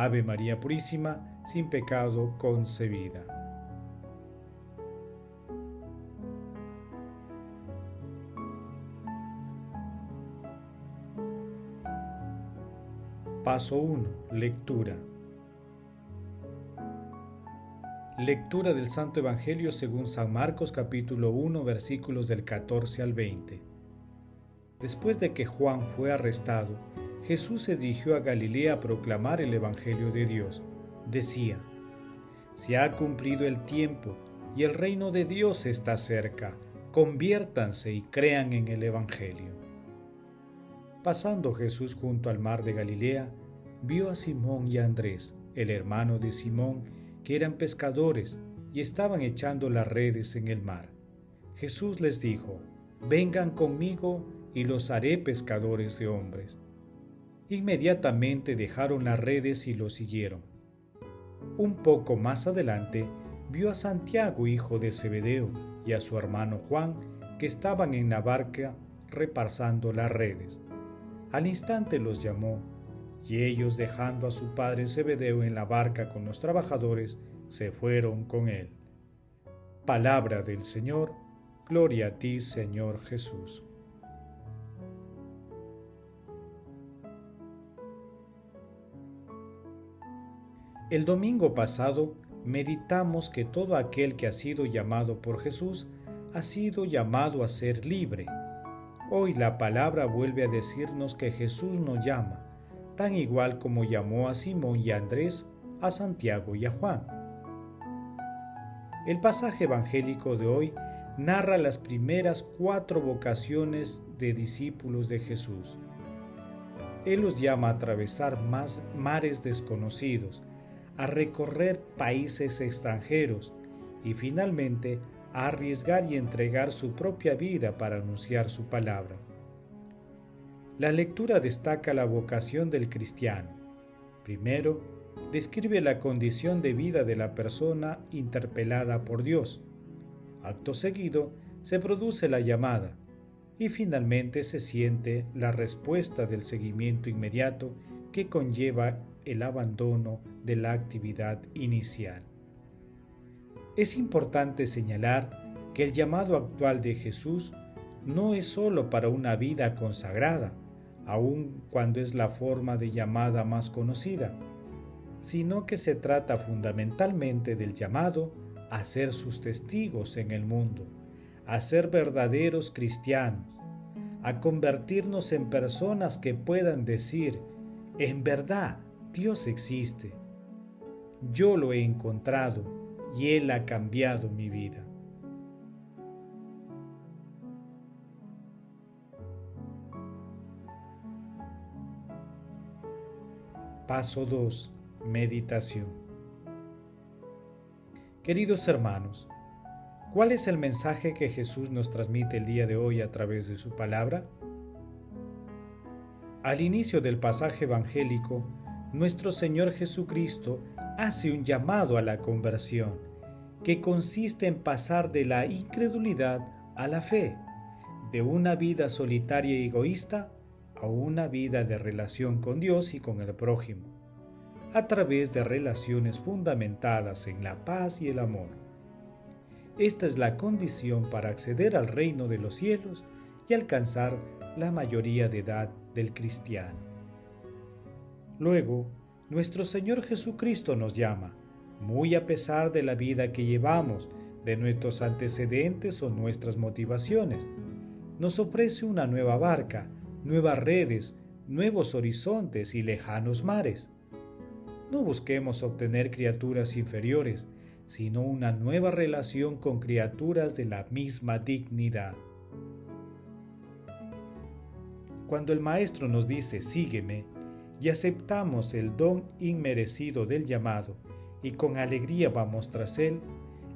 Ave María Purísima, sin pecado concebida. Paso 1. Lectura. Lectura del Santo Evangelio según San Marcos capítulo 1 versículos del 14 al 20. Después de que Juan fue arrestado, Jesús se dirigió a Galilea a proclamar el Evangelio de Dios. Decía, Se ha cumplido el tiempo y el reino de Dios está cerca. Conviértanse y crean en el Evangelio. Pasando Jesús junto al mar de Galilea, vio a Simón y a Andrés, el hermano de Simón, que eran pescadores y estaban echando las redes en el mar. Jesús les dijo, Vengan conmigo y los haré pescadores de hombres. Inmediatamente dejaron las redes y lo siguieron. Un poco más adelante vio a Santiago, hijo de Zebedeo, y a su hermano Juan, que estaban en la barca repasando las redes. Al instante los llamó, y ellos, dejando a su padre Zebedeo en la barca con los trabajadores, se fueron con él. Palabra del Señor, gloria a ti, Señor Jesús. El domingo pasado meditamos que todo aquel que ha sido llamado por Jesús ha sido llamado a ser libre. Hoy la palabra vuelve a decirnos que Jesús nos llama, tan igual como llamó a Simón y a Andrés, a Santiago y a Juan. El pasaje evangélico de hoy narra las primeras cuatro vocaciones de discípulos de Jesús. Él los llama a atravesar más mares desconocidos, a recorrer países extranjeros y finalmente a arriesgar y entregar su propia vida para anunciar su palabra. La lectura destaca la vocación del cristiano. Primero, describe la condición de vida de la persona interpelada por Dios. Acto seguido, se produce la llamada y finalmente se siente la respuesta del seguimiento inmediato que conlleva el abandono de la actividad inicial. Es importante señalar que el llamado actual de Jesús no es sólo para una vida consagrada, aun cuando es la forma de llamada más conocida, sino que se trata fundamentalmente del llamado a ser sus testigos en el mundo, a ser verdaderos cristianos, a convertirnos en personas que puedan decir, en verdad, Dios existe. Yo lo he encontrado y Él ha cambiado mi vida. Paso 2. Meditación. Queridos hermanos, ¿cuál es el mensaje que Jesús nos transmite el día de hoy a través de su palabra? Al inicio del pasaje evangélico, nuestro Señor Jesucristo hace un llamado a la conversión, que consiste en pasar de la incredulidad a la fe, de una vida solitaria y egoísta a una vida de relación con Dios y con el prójimo, a través de relaciones fundamentadas en la paz y el amor. Esta es la condición para acceder al reino de los cielos y alcanzar la mayoría de edad del cristiano. Luego, nuestro Señor Jesucristo nos llama, muy a pesar de la vida que llevamos, de nuestros antecedentes o nuestras motivaciones. Nos ofrece una nueva barca, nuevas redes, nuevos horizontes y lejanos mares. No busquemos obtener criaturas inferiores, sino una nueva relación con criaturas de la misma dignidad. Cuando el Maestro nos dice, sígueme, y aceptamos el don inmerecido del llamado y con alegría vamos tras él,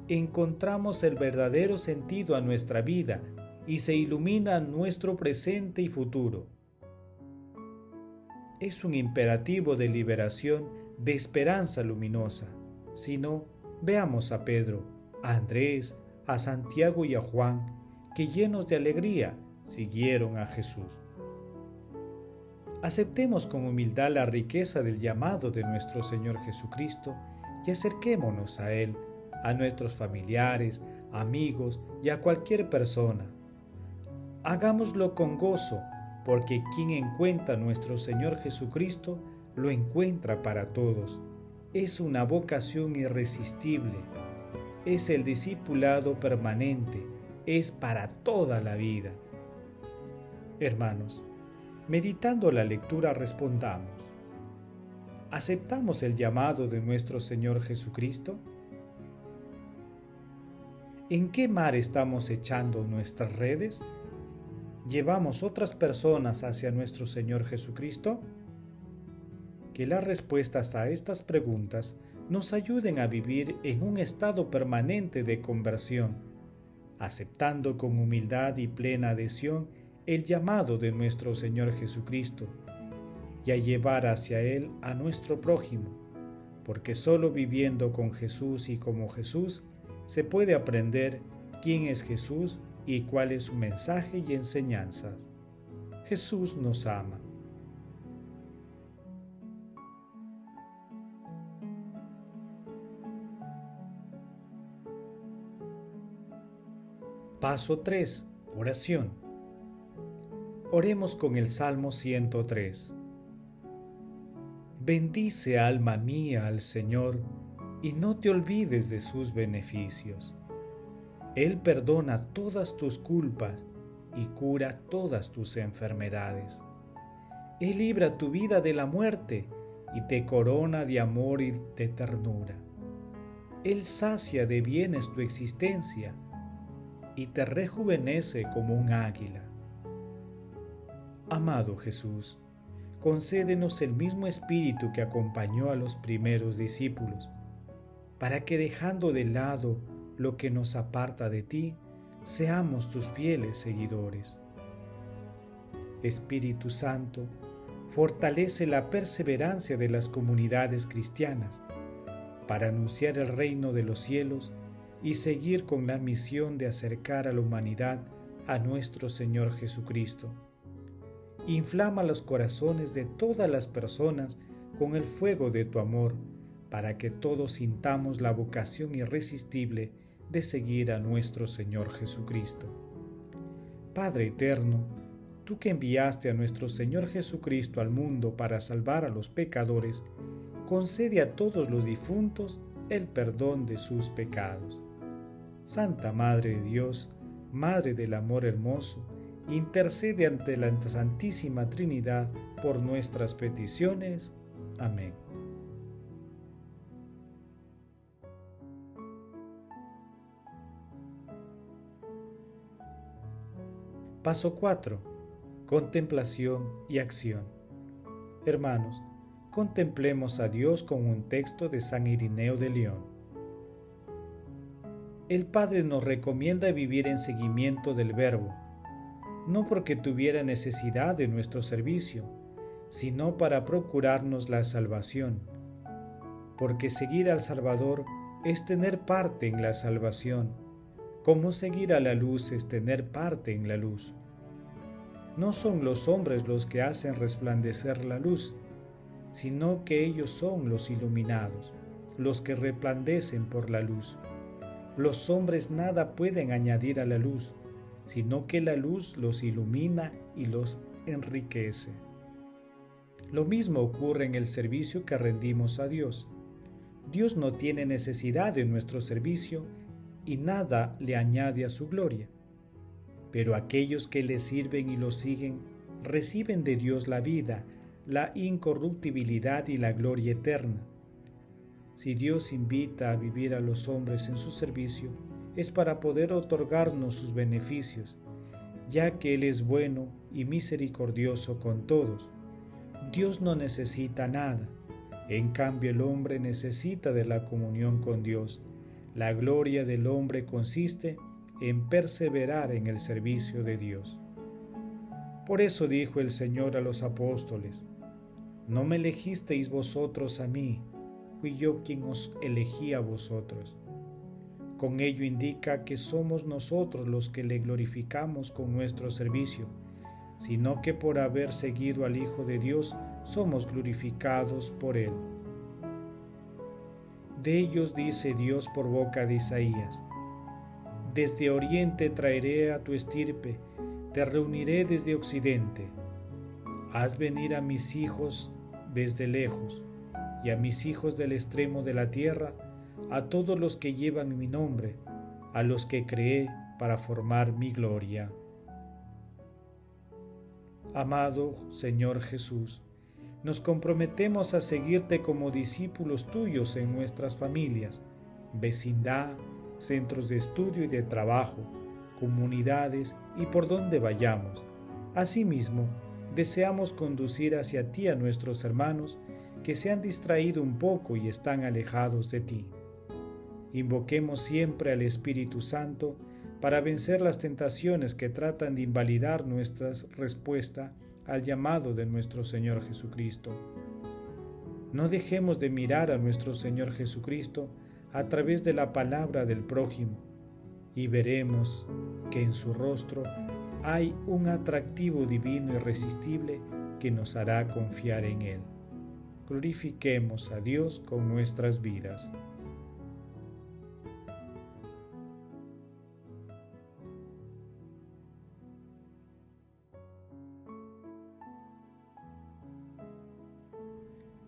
encontramos el verdadero sentido a nuestra vida y se ilumina nuestro presente y futuro. Es un imperativo de liberación, de esperanza luminosa. Si no, veamos a Pedro, a Andrés, a Santiago y a Juan, que llenos de alegría siguieron a Jesús. Aceptemos con humildad la riqueza del llamado de nuestro Señor Jesucristo y acerquémonos a Él, a nuestros familiares, amigos y a cualquier persona. Hagámoslo con gozo, porque quien encuentra a nuestro Señor Jesucristo lo encuentra para todos. Es una vocación irresistible. Es el discipulado permanente. Es para toda la vida. Hermanos, meditando la lectura respondamos. ¿Aceptamos el llamado de nuestro Señor Jesucristo? ¿En qué mar estamos echando nuestras redes? ¿Llevamos otras personas hacia nuestro Señor Jesucristo? Que las respuestas a estas preguntas nos ayuden a vivir en un estado permanente de conversión, aceptando con humildad y plena adhesión el llamado de nuestro Señor Jesucristo y a llevar hacia Él a nuestro prójimo, porque solo viviendo con Jesús y como Jesús se puede aprender quién es Jesús y cuál es su mensaje y enseñanzas. Jesús nos ama. Paso 3. Oración. Oremos con el Salmo 103. Bendice alma mía al Señor y no te olvides de sus beneficios. Él perdona todas tus culpas y cura todas tus enfermedades. Él libra tu vida de la muerte y te corona de amor y de ternura. Él sacia de bienes tu existencia y te rejuvenece como un águila. Amado Jesús, concédenos el mismo espíritu que acompañó a los primeros discípulos, para que dejando de lado lo que nos aparta de ti, seamos tus fieles seguidores. Espíritu Santo, fortalece la perseverancia de las comunidades cristianas para anunciar el reino de los cielos y seguir con la misión de acercar a la humanidad a nuestro Señor Jesucristo Inflama los corazones de todas las personas con el fuego de tu amor, para que todos sintamos la vocación irresistible de seguir a nuestro Señor Jesucristo. Padre eterno, tú que enviaste a nuestro Señor Jesucristo al mundo para salvar a los pecadores, concede a todos los difuntos el perdón de sus pecados. Santa Madre de Dios, Madre del Amor Hermoso, intercede ante la Santísima Trinidad por nuestras peticiones. Amén. Paso 4. Contemplación y acción. Hermanos, contemplemos a Dios con un texto de San Irineo de León. El Padre nos recomienda vivir en seguimiento del Verbo no porque tuviera necesidad de nuestro servicio, sino para procurarnos la salvación, porque seguir al Salvador es tener parte en la salvación, como seguir a la luz es tener parte en la luz. No son los hombres los que hacen resplandecer la luz, sino que ellos son los iluminados, los que resplandecen por la luz. Los hombres nada pueden añadir a la luz, sino que la luz los ilumina y los enriquece. Lo mismo ocurre en el servicio que rendimos a Dios. Dios no tiene necesidad de nuestro servicio y nada le añade a su gloria. Pero aquellos que le sirven y lo siguen reciben de Dios la vida, la incorruptibilidad y la gloria eterna. Si Dios invita a vivir a los hombres en su servicio, es para poder otorgarnos sus beneficios, ya que Él es bueno y misericordioso con todos. Dios no necesita nada. En cambio el hombre necesita de la comunión con Dios. La gloria del hombre consiste en perseverar en el servicio de Dios. Por eso dijo el Señor a los apóstoles, No me elegisteis vosotros a mí, fui yo quien os elegí a vosotros. Con ello indica que somos nosotros los que le glorificamos con nuestro servicio, sino que por haber seguido al Hijo de Dios somos glorificados por Él. De ellos dice Dios por boca de Isaías, Desde oriente traeré a tu estirpe, te reuniré desde occidente. Haz venir a mis hijos desde lejos, y a mis hijos del extremo de la tierra, a todos los que llevan mi nombre, a los que creé para formar mi gloria. Amado Señor Jesús, nos comprometemos a seguirte como discípulos tuyos en nuestras familias, vecindad, centros de estudio y de trabajo, comunidades y por donde vayamos. Asimismo, deseamos conducir hacia ti a nuestros hermanos que se han distraído un poco y están alejados de ti. Invoquemos siempre al Espíritu Santo para vencer las tentaciones que tratan de invalidar nuestra respuesta al llamado de nuestro Señor Jesucristo. No dejemos de mirar a nuestro Señor Jesucristo a través de la palabra del prójimo y veremos que en su rostro hay un atractivo divino irresistible que nos hará confiar en Él. Glorifiquemos a Dios con nuestras vidas.